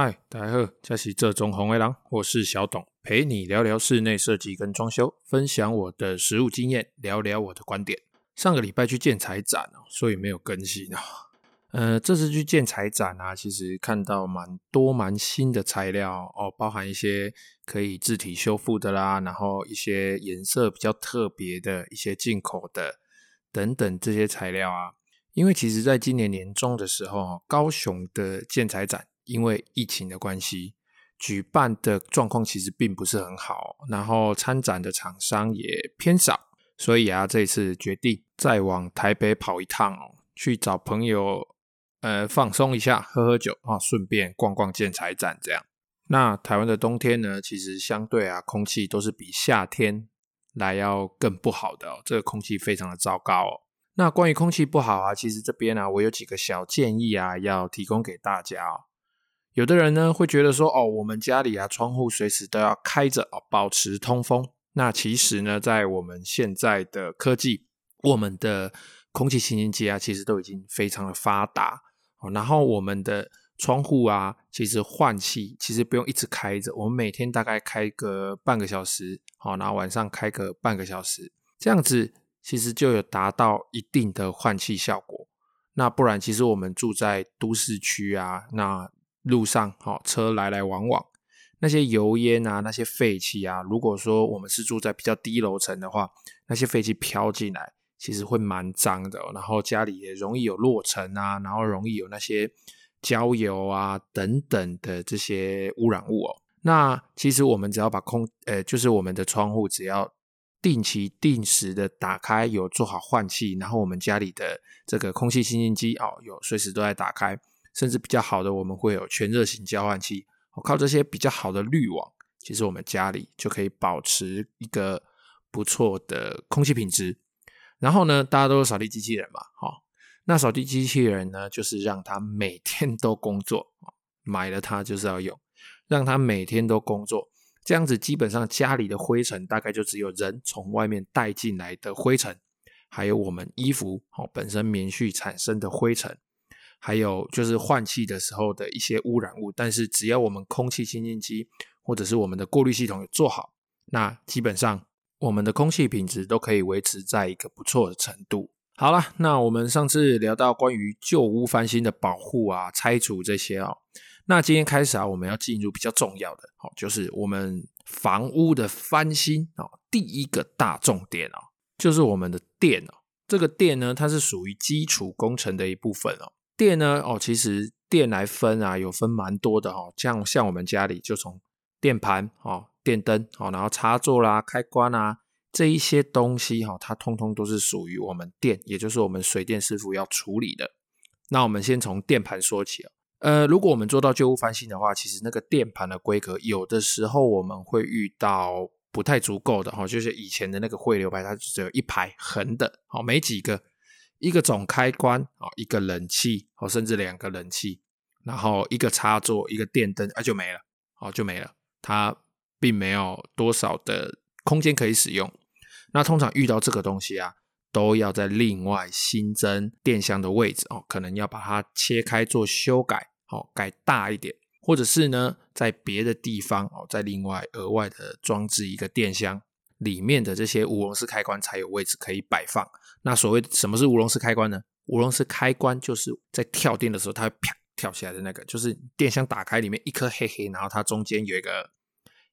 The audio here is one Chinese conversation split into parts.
嗨，大家好，这是这中红卫狼，我是小董，陪你聊聊室内设计跟装修，分享我的实务经验，聊聊我的观点。上个礼拜去建材展哦，所以没有更新啊。呃，这次去建材展啊，其实看到蛮多蛮新的材料哦，包含一些可以自体修复的啦，然后一些颜色比较特别的一些进口的等等这些材料啊。因为其实在今年年中的时候，高雄的建材展。因为疫情的关系，举办的状况其实并不是很好，然后参展的厂商也偏少，所以啊，这次决定再往台北跑一趟哦，去找朋友呃放松一下，喝喝酒啊，顺便逛逛建材展这样。那台湾的冬天呢，其实相对啊，空气都是比夏天来要更不好的哦，这个空气非常的糟糕哦。那关于空气不好啊，其实这边啊，我有几个小建议啊，要提供给大家哦。有的人呢会觉得说，哦，我们家里啊窗户随时都要开着哦，保持通风。那其实呢，在我们现在的科技，我们的空气清新机啊，其实都已经非常的发达哦。然后我们的窗户啊，其实换气其实不用一直开着，我们每天大概开个半个小时，好，然后晚上开个半个小时，这样子其实就有达到一定的换气效果。那不然，其实我们住在都市区啊，那路上，好，车来来往往，那些油烟啊，那些废气啊，如果说我们是住在比较低楼层的话，那些废气飘进来，其实会蛮脏的哦。然后家里也容易有落尘啊，然后容易有那些焦油啊等等的这些污染物哦。那其实我们只要把空，呃，就是我们的窗户只要定期定时的打开，有做好换气，然后我们家里的这个空气清新机哦，有随时都在打开。甚至比较好的，我们会有全热型交换器。靠这些比较好的滤网，其实我们家里就可以保持一个不错的空气品质。然后呢，大家都有扫地机器人嘛，好，那扫地机器人呢，就是让它每天都工作，买了它就是要用，让它每天都工作，这样子基本上家里的灰尘大概就只有人从外面带进来的灰尘，还有我们衣服哦本身棉絮产生的灰尘。还有就是换气的时候的一些污染物，但是只要我们空气清净机或者是我们的过滤系统有做好，那基本上我们的空气品质都可以维持在一个不错的程度。好了，那我们上次聊到关于旧屋翻新的保护啊、拆除这些哦，那今天开始啊，我们要进入比较重要的，好，就是我们房屋的翻新哦，第一个大重点哦，就是我们的电哦，这个电呢，它是属于基础工程的一部分哦。电呢？哦，其实电来分啊，有分蛮多的哦。像像我们家里就从电盘哦、电灯哦，然后插座啦、开关啊这一些东西哈，它通通都是属于我们电，也就是我们水电师傅要处理的。那我们先从电盘说起哦。呃，如果我们做到旧屋翻新的话，其实那个电盘的规格有的时候我们会遇到不太足够的哈，就是以前的那个汇流排，它只有一排横的，好，没几个。一个总开关哦，一个冷气哦，甚至两个冷气，然后一个插座，一个电灯，啊就没了哦，就没了。它并没有多少的空间可以使用。那通常遇到这个东西啊，都要在另外新增电箱的位置哦，可能要把它切开做修改哦，改大一点，或者是呢，在别的地方哦，再另外额外的装置一个电箱。里面的这些无熔丝开关才有位置可以摆放。那所谓什么是无熔丝开关呢？无熔丝开关就是在跳电的时候，它会啪跳起来的那个，就是电箱打开里面一颗黑黑，然后它中间有一个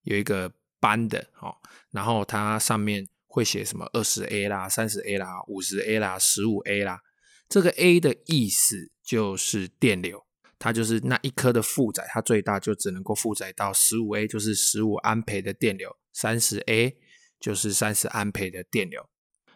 有一个斑的哦，然后它上面会写什么二十 A 啦、三十 A 啦、五十 A 啦、十五 A 啦。这个 A 的意思就是电流，它就是那一颗的负载，它最大就只能够负载到十五 A，就是十五安培的电流，三十 A。就是三十安培的电流。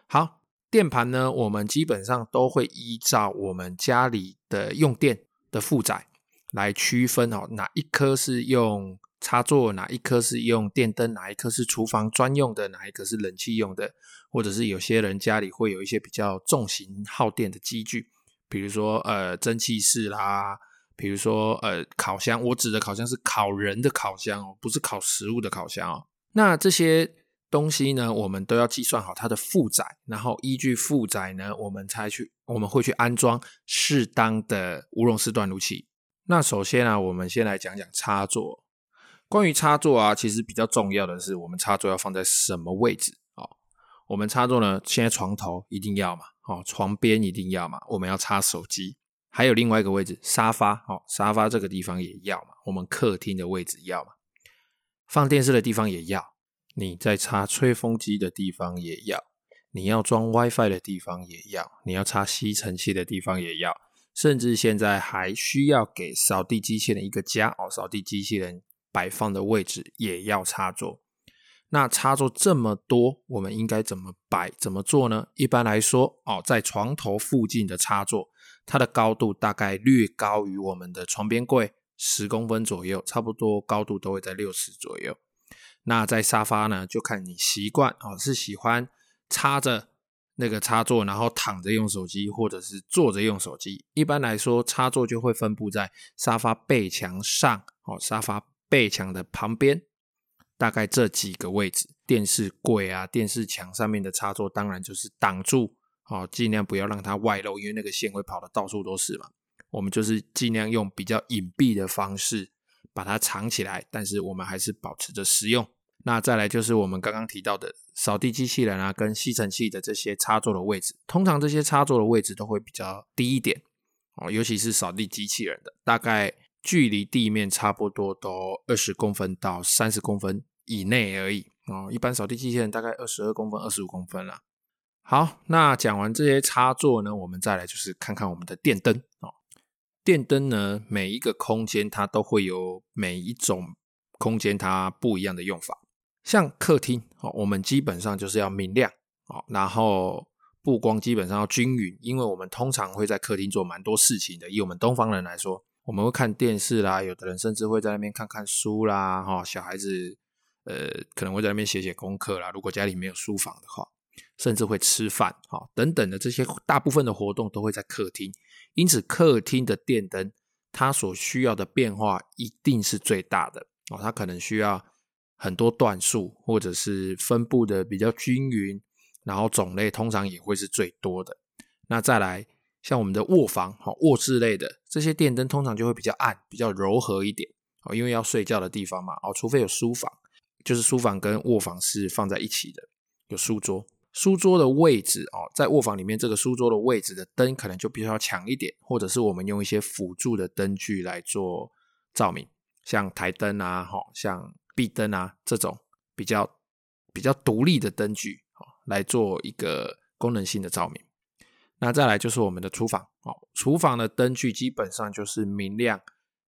好，电盘呢，我们基本上都会依照我们家里的用电的负载来区分哦，哪一颗是用插座，哪一颗是用电灯，哪一颗是厨房专用的，哪一个是冷气用的，或者是有些人家里会有一些比较重型耗电的机具，比如说呃蒸汽室啦，比如说呃烤箱。我指的烤箱是烤人的烤箱哦，不是烤食物的烤箱哦。那这些。东西呢，我们都要计算好它的负载，然后依据负载呢，我们才去，我们会去安装适当的无熔丝断路器。那首先啊，我们先来讲讲插座。关于插座啊，其实比较重要的是，我们插座要放在什么位置？哦，我们插座呢，现在床头一定要嘛，哦，床边一定要嘛，我们要插手机。还有另外一个位置，沙发，哦，沙发这个地方也要嘛，我们客厅的位置要嘛，放电视的地方也要，你在插吹风机的地方也要，你要装 WiFi 的地方也要，你要插吸尘器的地方也要。甚至现在还需要给扫地机器人一个家哦，扫地机器人摆放的位置也要插座。那插座这么多，我们应该怎么摆、怎么做呢？一般来说哦，在床头附近的插座，它的高度大概略高于我们的床边柜十公分左右，差不多高度都会在六十左右。那在沙发呢，就看你习惯哦，是喜欢插着。那个插座，然后躺着用手机，或者是坐着用手机。一般来说，插座就会分布在沙发背墙上，哦，沙发背墙的旁边，大概这几个位置。电视柜啊，电视墙上面的插座，当然就是挡住，哦，尽量不要让它外露，因为那个线会跑得到处都是嘛。我们就是尽量用比较隐蔽的方式把它藏起来，但是我们还是保持着实用。那再来就是我们刚刚提到的扫地机器人啊，跟吸尘器的这些插座的位置，通常这些插座的位置都会比较低一点哦，尤其是扫地机器人的，大概距离地面差不多都二十公分到三十公分以内而已哦。一般扫地机器人大概二十二公分、二十五公分啦。好，那讲完这些插座呢，我们再来就是看看我们的电灯。电灯呢，每一个空间它都会有每一种空间它不一样的用法。像客厅哦，我们基本上就是要明亮哦，然后布光基本上要均匀，因为我们通常会在客厅做蛮多事情的。以我们东方人来说，我们会看电视啦，有的人甚至会在那边看看书啦，哈，小孩子呃可能会在那边写写功课啦。如果家里没有书房的话，甚至会吃饭哈等等的这些大部分的活动都会在客厅，因此客厅的电灯它所需要的变化一定是最大的哦，它可能需要。很多段数，或者是分布的比较均匀，然后种类通常也会是最多的。那再来，像我们的卧房、好卧室类的这些电灯，通常就会比较暗、比较柔和一点哦，因为要睡觉的地方嘛哦，除非有书房，就是书房跟卧房是放在一起的，有书桌，书桌的位置哦，在卧房里面这个书桌的位置的灯可能就比较强一点，或者是我们用一些辅助的灯具来做照明，像台灯啊，好像。壁灯啊，这种比较比较独立的灯具哦，来做一个功能性的照明。那再来就是我们的厨房哦，厨房的灯具基本上就是明亮、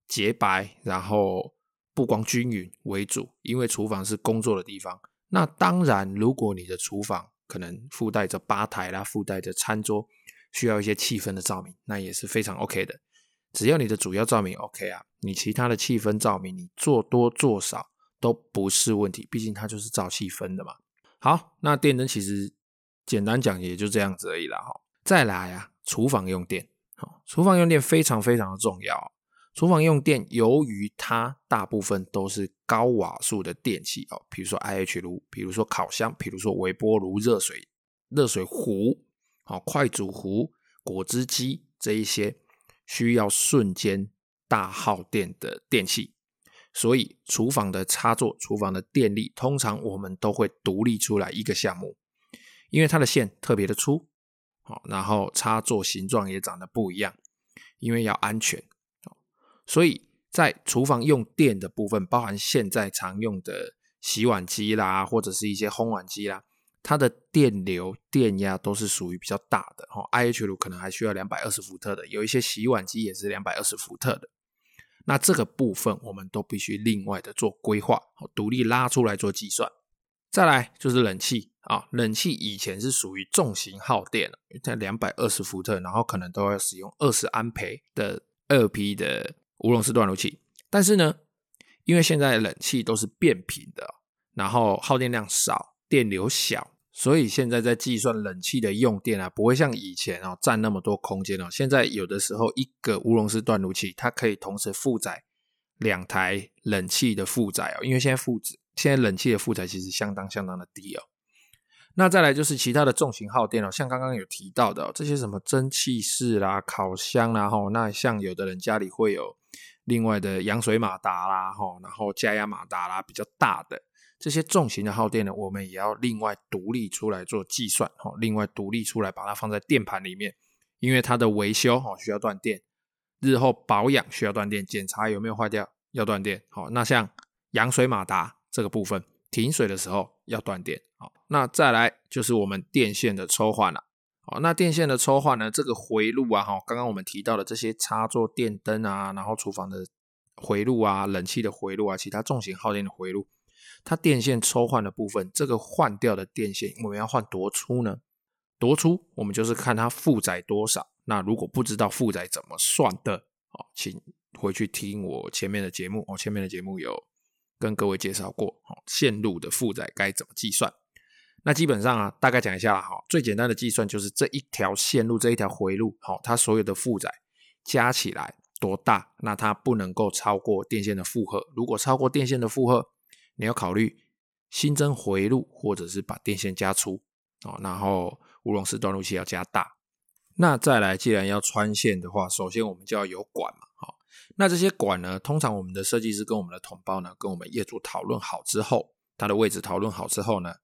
洁白，然后布光均匀为主，因为厨房是工作的地方。那当然，如果你的厨房可能附带着吧台啦，附带着餐桌，需要一些气氛的照明，那也是非常 OK 的。只要你的主要照明 OK 啊，你其他的气氛照明，你做多做少。都不是问题，毕竟它就是照气氛的嘛。好，那电灯其实简单讲也就这样子而已啦。哈，再来啊，厨房用电，好，厨房用电非常非常的重要。厨房用电，由于它大部分都是高瓦数的电器哦，比如说 IH 炉，比如说烤箱，比如说微波炉、热水热水壶、好快煮壶、果汁机这一些需要瞬间大耗电的电器。所以，厨房的插座、厨房的电力，通常我们都会独立出来一个项目，因为它的线特别的粗，好，然后插座形状也长得不一样，因为要安全，所以在厨房用电的部分，包含现在常用的洗碗机啦，或者是一些烘碗机啦，它的电流、电压都是属于比较大的，哈，IH 炉可能还需要两百二十伏特的，有一些洗碗机也是两百二十伏特的。那这个部分我们都必须另外的做规划，独立拉出来做计算。再来就是冷气啊，冷气以前是属于重型耗电，在两百二十伏特，然后可能都要使用二十安培的二 P 的无熔丝断路器。但是呢，因为现在冷气都是变频的，然后耗电量少，电流小。所以现在在计算冷气的用电啊，不会像以前哦占那么多空间哦。现在有的时候一个无熔丝断路器，它可以同时负载两台冷气的负载哦。因为现在负载，现在冷气的负载其实相当相当的低哦。那再来就是其他的重型耗电哦，像刚刚有提到的这些什么蒸汽室啦、烤箱啦，吼，那像有的人家里会有另外的扬水马达啦，吼，然后加压马达啦，比较大的这些重型的耗电呢，我们也要另外独立出来做计算，吼，另外独立出来把它放在电盘里面，因为它的维修吼需要断电，日后保养需要断电，检查有没有坏掉要断电，好，那像扬水马达这个部分，停水的时候要断电，好，那再来就是我们电线的抽换了。好，那电线的抽换呢？这个回路啊，哈，刚刚我们提到的这些插座电灯啊，然后厨房的回路啊，冷气的回路啊，其他重型耗电的回路，它电线抽换的部分，这个换掉的电线，我们要换多粗呢？多粗，我们就是看它负载多少。那如果不知道负载怎么算的，好，请回去听我前面的节目，我前面的节目有跟各位介绍过，好，线路的负载该怎么计算。那基本上啊，大概讲一下哈，最简单的计算就是这一条线路，这一条回路，好，它所有的负载加起来多大？那它不能够超过电线的负荷。如果超过电线的负荷，你要考虑新增回路，或者是把电线加粗，哦，然后无熔丝断路器要加大。那再来，既然要穿线的话，首先我们就要有管嘛，那这些管呢，通常我们的设计师跟我们的同胞呢，跟我们业主讨论好之后，它的位置讨论好之后呢。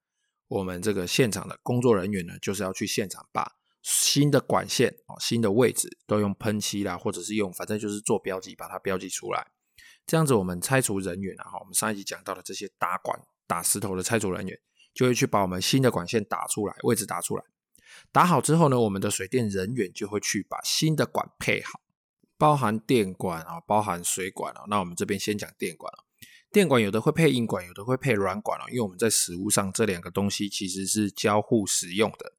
我们这个现场的工作人员呢，就是要去现场把新的管线哦，新的位置都用喷漆啦，或者是用反正就是做标记，把它标记出来。这样子，我们拆除人员啊，哈，我们上一集讲到的这些打管、打石头的拆除人员，就会去把我们新的管线打出来，位置打出来。打好之后呢，我们的水电人员就会去把新的管配好，包含电管啊，包含水管啊。那我们这边先讲电管啊。电管有的会配硬管，有的会配软管哦。因为我们在实物上这两个东西其实是交互使用的。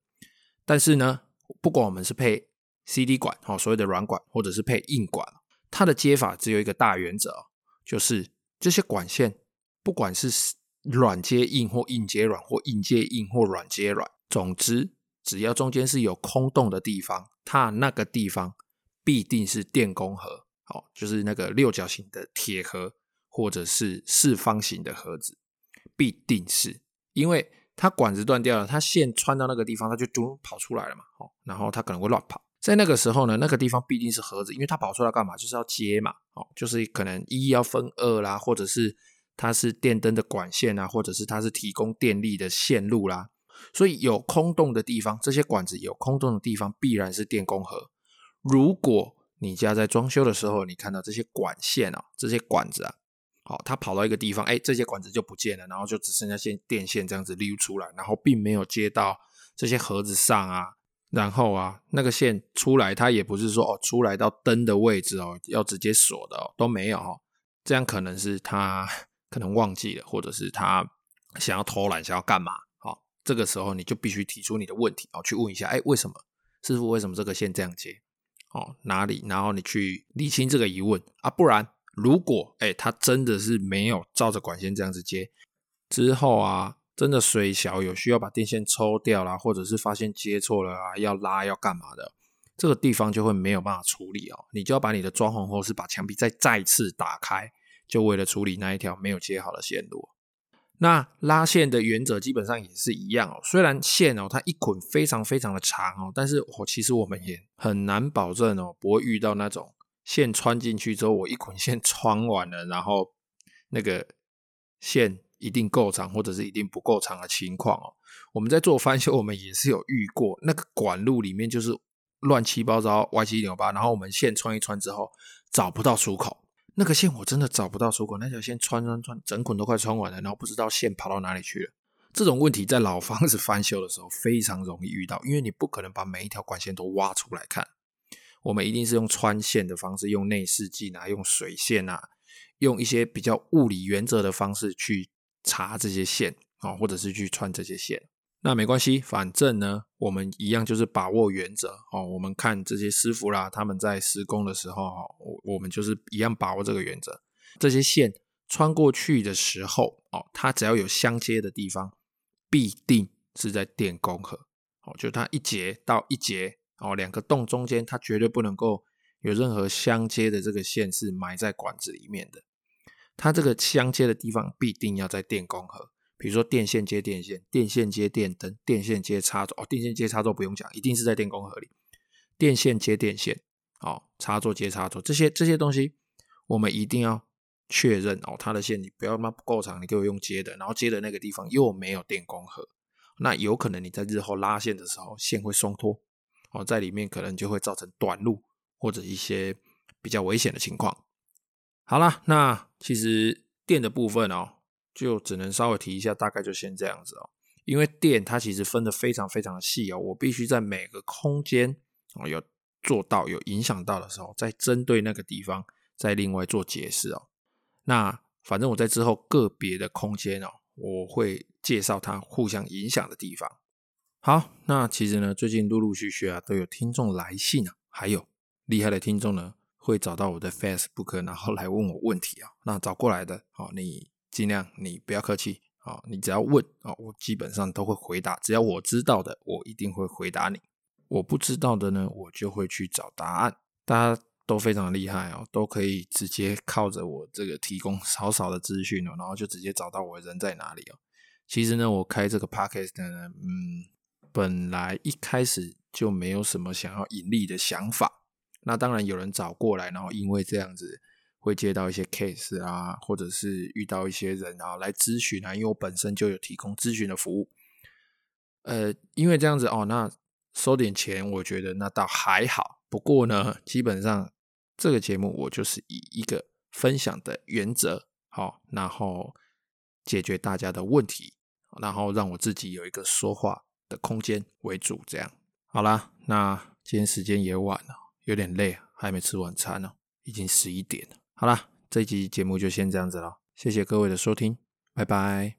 但是呢，不管我们是配 CD 管哦，所谓的软管，或者是配硬管，它的接法只有一个大原则，就是这些管线不管是软接硬或硬接软，或硬接硬或软接软，总之只要中间是有空洞的地方，它那个地方必定是电工盒，哦，就是那个六角形的铁盒。或者是四方形的盒子，必定是因为它管子断掉了，它线穿到那个地方，它就嘟跑出来了嘛。哦，然后它可能会乱跑，在那个时候呢，那个地方必定是盒子，因为它跑出来干嘛？就是要接嘛。哦，就是可能一要分二啦，或者是它是电灯的管线啊，或者是它是提供电力的线路啦。所以有空洞的地方，这些管子有空洞的地方，必然是电工盒。如果你家在装修的时候，你看到这些管线啊，这些管子啊。好，它跑到一个地方，哎，这些管子就不见了，然后就只剩下线电线这样子溜出来，然后并没有接到这些盒子上啊，然后啊，那个线出来，它也不是说哦，出来到灯的位置哦，要直接锁的哦，都没有哦，这样可能是他可能忘记了，或者是他想要偷懒，想要干嘛？好，这个时候你就必须提出你的问题哦，去问一下，哎，为什么师傅为什么这个线这样接？哦，哪里？然后你去理清这个疑问啊，不然。如果哎，他真的是没有照着管线这样子接，之后啊，真的水小有需要把电线抽掉啦，或者是发现接错了啊，要拉要干嘛的，这个地方就会没有办法处理哦。你就要把你的装潢或是把墙壁再再次打开，就为了处理那一条没有接好的线路。那拉线的原则基本上也是一样哦。虽然线哦，它一捆非常非常的长哦，但是我其实我们也很难保证哦，不会遇到那种。线穿进去之后，我一捆线穿完了，然后那个线一定够长，或者是一定不够长的情况哦。我们在做翻修，我们也是有遇过，那个管路里面就是乱七八糟、歪七扭八，然后我们线穿一穿之后找不到出口。那个线我真的找不到出口，那条线穿穿穿，整捆都快穿完了，然后不知道线跑到哪里去了。这种问题在老房子翻修的时候非常容易遇到，因为你不可能把每一条管线都挖出来看。我们一定是用穿线的方式，用内视镜啊，用水线啊，用一些比较物理原则的方式去查这些线啊，或者是去穿这些线。那没关系，反正呢，我们一样就是把握原则哦。我们看这些师傅啦，他们在施工的时候，我我们就是一样把握这个原则。这些线穿过去的时候，哦，它只要有相接的地方，必定是在电工盒。哦，就它一节到一节。哦，两个洞中间，它绝对不能够有任何相接的这个线是埋在管子里面的。它这个相接的地方必定要在电工盒，比如说电线接电线，电线接电灯，电线接插座。哦，电线接插座不用讲，一定是在电工盒里。电线接电线，哦，插座接插座，这些这些东西我们一定要确认哦，它的线你不要那不够长，你给我用接的，然后接的那个地方又没有电工盒，那有可能你在日后拉线的时候线会松脱哦，在里面可能就会造成短路或者一些比较危险的情况。好啦，那其实电的部分哦，就只能稍微提一下，大概就先这样子哦。因为电它其实分得非常非常细哦，我必须在每个空间哦有做到有影响到的时候，再针对那个地方再另外做解释哦。那反正我在之后个别的空间哦，我会介绍它互相影响的地方。好，那其实呢，最近陆陆续续啊都有听众来信啊，还有厉害的听众呢会找到我的 Facebook，然后来问我问题啊。那找过来的，好，你尽量你不要客气啊，你只要问啊，我基本上都会回答。只要我知道的，我一定会回答你；我不知道的呢，我就会去找答案。大家。都非常厉害哦，都可以直接靠着我这个提供少少的资讯哦，然后就直接找到我人在哪里哦。其实呢，我开这个 podcast 呢，嗯，本来一开始就没有什么想要盈利的想法。那当然有人找过来，然后因为这样子会接到一些 case 啊，或者是遇到一些人啊来咨询啊，因为我本身就有提供咨询的服务。呃，因为这样子哦，那收点钱，我觉得那倒还好。不过呢，基本上。这个节目我就是以一个分享的原则，好，然后解决大家的问题，然后让我自己有一个说话的空间为主，这样好啦。那今天时间也晚了，有点累，还没吃晚餐呢，已经十一点了。好啦，这一集节目就先这样子了，谢谢各位的收听，拜拜。